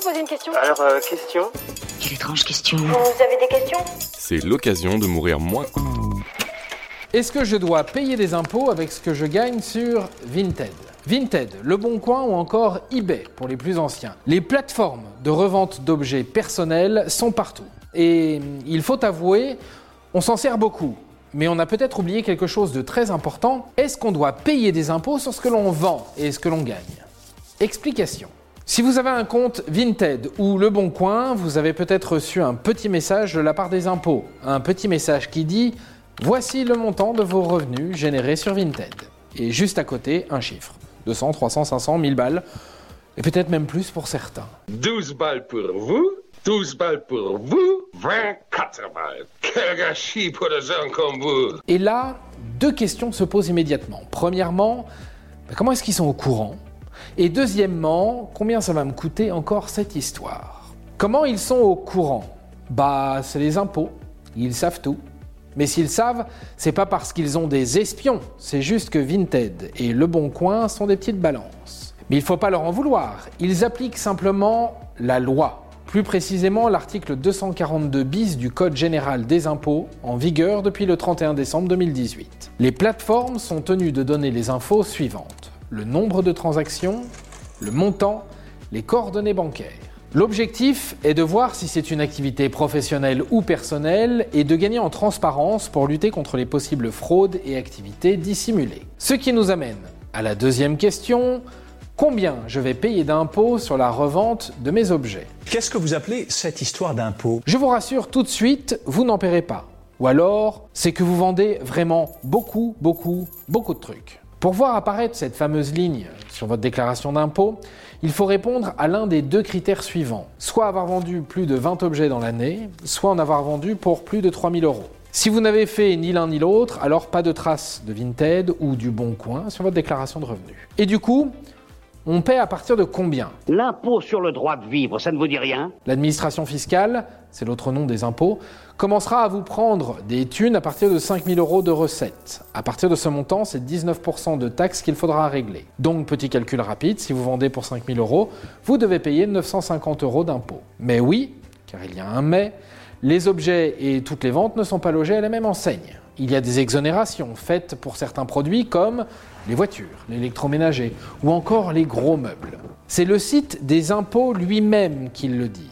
vous poser une question Alors, euh, question Quelle étrange question. Vous avez des questions? C'est l'occasion de mourir moins. Est-ce que je dois payer des impôts avec ce que je gagne sur Vinted? Vinted, Le Bon Coin ou encore eBay pour les plus anciens? Les plateformes de revente d'objets personnels sont partout. Et il faut avouer, on s'en sert beaucoup. Mais on a peut-être oublié quelque chose de très important. Est-ce qu'on doit payer des impôts sur ce que l'on vend et ce que l'on gagne? Explication. Si vous avez un compte Vinted ou Le Bon Coin, vous avez peut-être reçu un petit message de la part des impôts. Un petit message qui dit Voici le montant de vos revenus générés sur Vinted. Et juste à côté, un chiffre. 200, 300, 500, 1000 balles. Et peut-être même plus pour certains. 12 balles pour vous, 12 balles pour vous, 24 balles. Quel gâchis pour des gens comme vous. Et là, deux questions se posent immédiatement. Premièrement, bah, comment est-ce qu'ils sont au courant? Et deuxièmement, combien ça va me coûter encore cette histoire? Comment ils sont au courant? Bah, c'est les impôts. Ils savent tout. Mais s'ils savent, c'est pas parce qu'ils ont des espions, c'est juste que Vinted et Le Bon Coin sont des petites balances. Mais il faut pas leur en vouloir, ils appliquent simplement la loi. Plus précisément l'article 242 bis du Code général des impôts, en vigueur depuis le 31 décembre 2018. Les plateformes sont tenues de donner les infos suivantes. Le nombre de transactions, le montant, les coordonnées bancaires. L'objectif est de voir si c'est une activité professionnelle ou personnelle et de gagner en transparence pour lutter contre les possibles fraudes et activités dissimulées. Ce qui nous amène à la deuxième question, combien je vais payer d'impôts sur la revente de mes objets? Qu'est-ce que vous appelez cette histoire d'impôt Je vous rassure tout de suite, vous n'en paierez pas. Ou alors, c'est que vous vendez vraiment beaucoup, beaucoup, beaucoup de trucs. Pour voir apparaître cette fameuse ligne sur votre déclaration d'impôt, il faut répondre à l'un des deux critères suivants. Soit avoir vendu plus de 20 objets dans l'année, soit en avoir vendu pour plus de 3000 euros. Si vous n'avez fait ni l'un ni l'autre, alors pas de traces de Vinted ou du Bon Coin sur votre déclaration de revenus. Et du coup, on paie à partir de combien? L'impôt sur le droit de vivre, ça ne vous dit rien? L'administration fiscale, c'est l'autre nom des impôts, commencera à vous prendre des thunes à partir de 5000 euros de recettes. À partir de ce montant, c'est 19% de taxes qu'il faudra régler. Donc, petit calcul rapide, si vous vendez pour 5000 euros, vous devez payer 950 euros d'impôts. Mais oui, car il y a un mais, les objets et toutes les ventes ne sont pas logés à la même enseigne. Il y a des exonérations faites pour certains produits comme les voitures, l'électroménager ou encore les gros meubles. C'est le site des impôts lui-même qui le dit.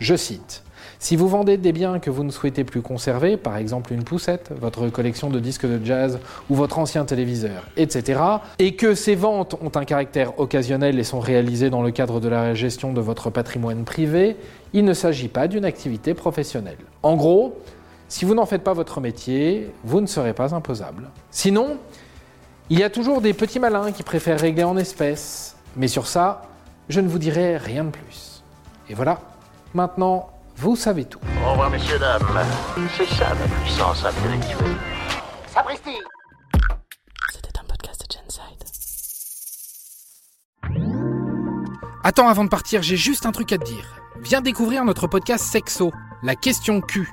Je cite. Si vous vendez des biens que vous ne souhaitez plus conserver, par exemple une poussette, votre collection de disques de jazz ou votre ancien téléviseur, etc., et que ces ventes ont un caractère occasionnel et sont réalisées dans le cadre de la gestion de votre patrimoine privé, il ne s'agit pas d'une activité professionnelle. En gros, si vous n'en faites pas votre métier, vous ne serez pas imposable. Sinon, il y a toujours des petits malins qui préfèrent régler en espèces, mais sur ça, je ne vous dirai rien de plus. Et voilà, maintenant, vous savez tout. Au revoir, messieurs, dames. C'est ça ma puissance intellectuelle. Sapristi C'était un podcast de Genside. Attends, avant de partir, j'ai juste un truc à te dire. Viens découvrir notre podcast Sexo, la question Q.